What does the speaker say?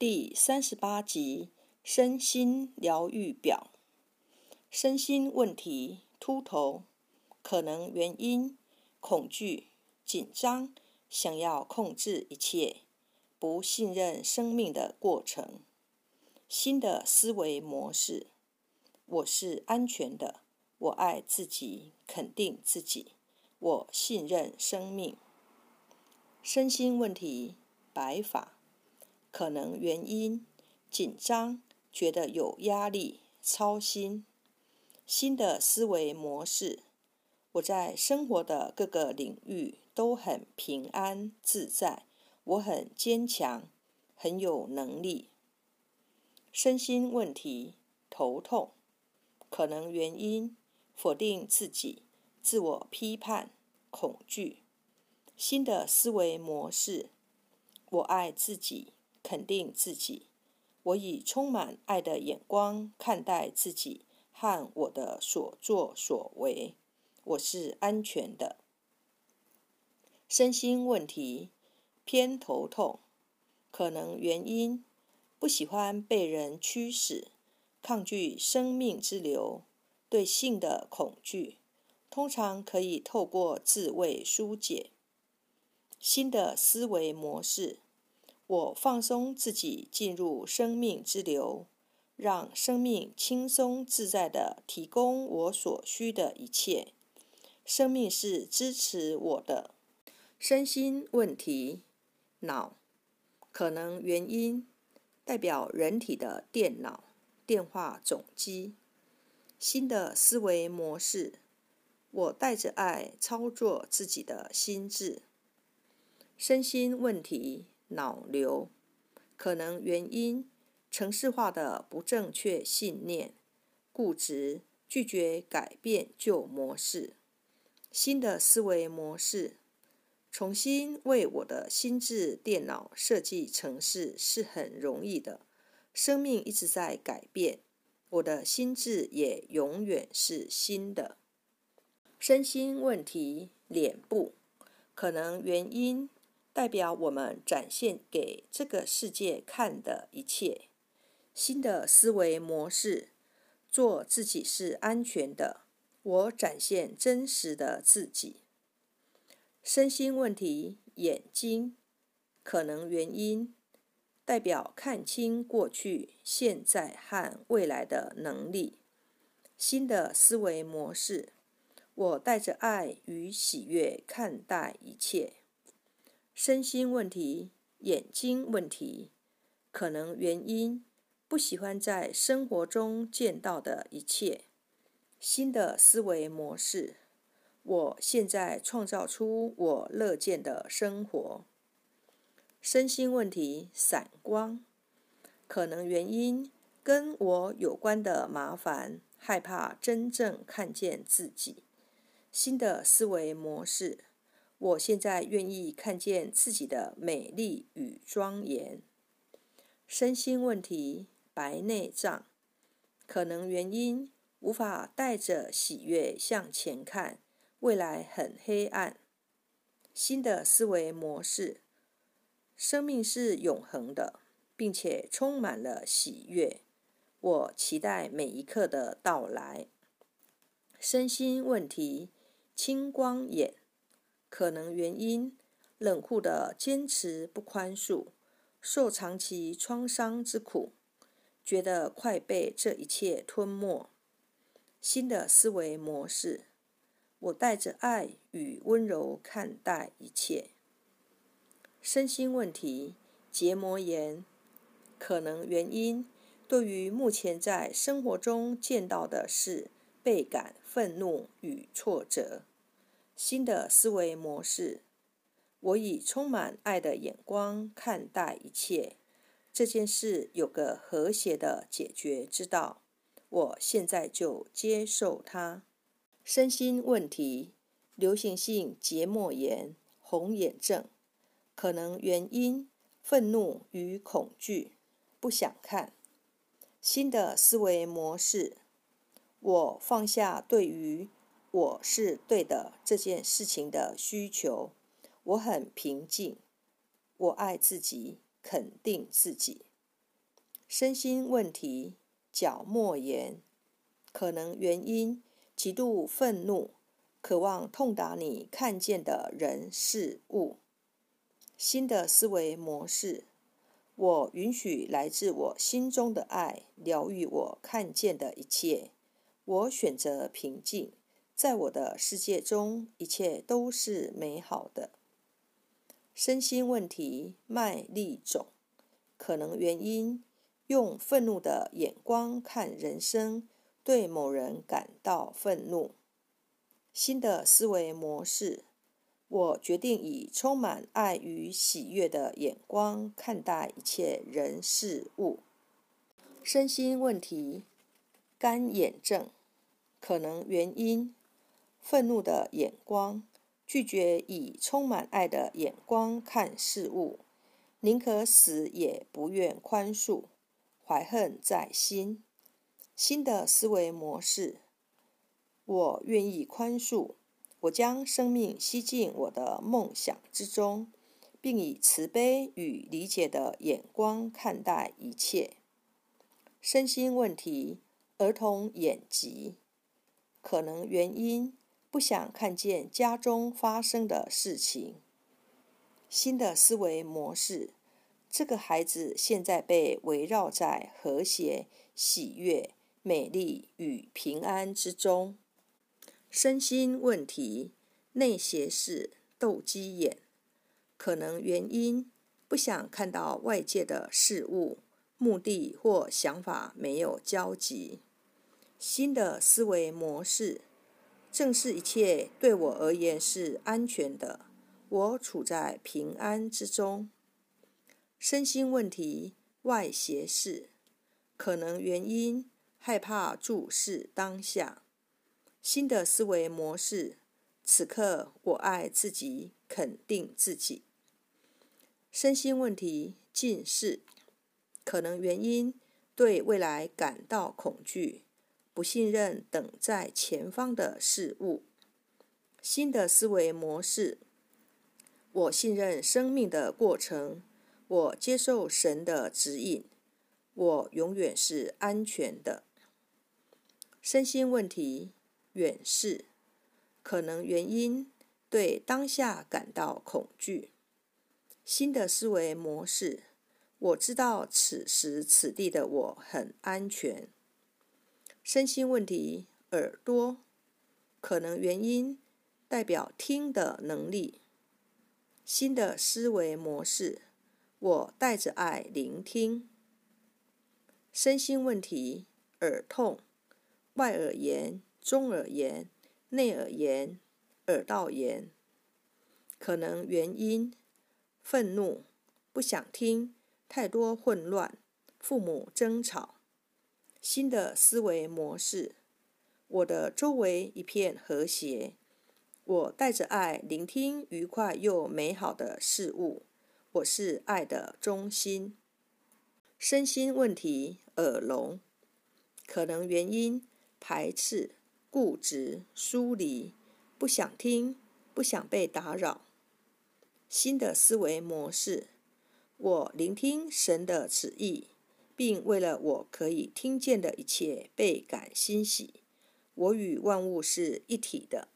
第三十八集身心疗愈表。身心问题秃头，可能原因：恐惧、紧张，想要控制一切，不信任生命的过程。新的思维模式：我是安全的，我爱自己，肯定自己，我信任生命。身心问题白发。可能原因：紧张，觉得有压力，操心。新的思维模式：我在生活的各个领域都很平安自在，我很坚强，很有能力。身心问题：头痛。可能原因：否定自己，自我批判，恐惧。新的思维模式：我爱自己。肯定自己，我以充满爱的眼光看待自己和我的所作所为。我是安全的。身心问题偏头痛，可能原因不喜欢被人驱使，抗拒生命之流，对性的恐惧，通常可以透过自慰疏解。新的思维模式。我放松自己，进入生命之流，让生命轻松自在地提供我所需的一切。生命是支持我的。身心问题，脑可能原因代表人体的电脑电话总机。新的思维模式，我带着爱操作自己的心智。身心问题。脑瘤可能原因：城市化的不正确信念、固执、拒绝改变旧模式。新的思维模式，重新为我的心智电脑设计城市是很容易的。生命一直在改变，我的心智也永远是新的。身心问题，脸部可能原因。代表我们展现给这个世界看的一切，新的思维模式，做自己是安全的。我展现真实的自己。身心问题，眼睛可能原因，代表看清过去、现在和未来的能力。新的思维模式，我带着爱与喜悦看待一切。身心问题，眼睛问题，可能原因不喜欢在生活中见到的一切。新的思维模式，我现在创造出我乐见的生活。身心问题，散光，可能原因跟我有关的麻烦，害怕真正看见自己。新的思维模式。我现在愿意看见自己的美丽与庄严。身心问题，白内障，可能原因无法带着喜悦向前看，未来很黑暗。新的思维模式，生命是永恒的，并且充满了喜悦。我期待每一刻的到来。身心问题，青光眼。可能原因：冷酷的坚持不宽恕，受长期创伤之苦，觉得快被这一切吞没。新的思维模式：我带着爱与温柔看待一切。身心问题：结膜炎。可能原因：对于目前在生活中见到的事，倍感愤怒与挫折。新的思维模式，我以充满爱的眼光看待一切。这件事有个和谐的解决之道，我现在就接受它。身心问题，流行性结膜炎、红眼症，可能原因：愤怒与恐惧，不想看。新的思维模式，我放下对于。我是对的这件事情的需求，我很平静，我爱自己，肯定自己。身心问题，角膜炎，可能原因极度愤怒，渴望痛打你看见的人事物。新的思维模式，我允许来自我心中的爱疗愈我看见的一切。我选择平静，在我的世界中，一切都是美好的。身心问题，麦粒肿，可能原因用愤怒的眼光看人生，对某人感到愤怒。新的思维模式。我决定以充满爱与喜悦的眼光看待一切人事物。身心问题，干眼症，可能原因：愤怒的眼光，拒绝以充满爱的眼光看事物，宁可死也不愿宽恕，怀恨在心。新的思维模式，我愿意宽恕。我将生命吸进我的梦想之中，并以慈悲与理解的眼光看待一切。身心问题，儿童眼疾，可能原因不想看见家中发生的事情。新的思维模式，这个孩子现在被围绕在和谐、喜悦、美丽与平安之中。身心问题，内斜视、斗鸡眼，可能原因不想看到外界的事物，目的或想法没有交集。新的思维模式，正是一切对我而言是安全的，我处在平安之中。身心问题，外斜视，可能原因害怕注视当下。新的思维模式，此刻我爱自己，肯定自己。身心问题，近视，可能原因对未来感到恐惧，不信任等在前方的事物。新的思维模式，我信任生命的过程，我接受神的指引，我永远是安全的。身心问题。远视，可能原因对当下感到恐惧。新的思维模式，我知道此时此地的我很安全。身心问题，耳朵，可能原因代表听的能力。新的思维模式，我带着爱聆听。身心问题，耳痛，外耳炎。中耳炎、内耳炎、耳道炎，可能原因：愤怒、不想听、太多混乱、父母争吵。新的思维模式，我的周围一片和谐，我带着爱聆听愉快又美好的事物，我是爱的中心。身心问题，耳聋，可能原因：排斥。固执、疏离，不想听，不想被打扰。新的思维模式，我聆听神的旨意，并为了我可以听见的一切倍感欣喜。我与万物是一体的。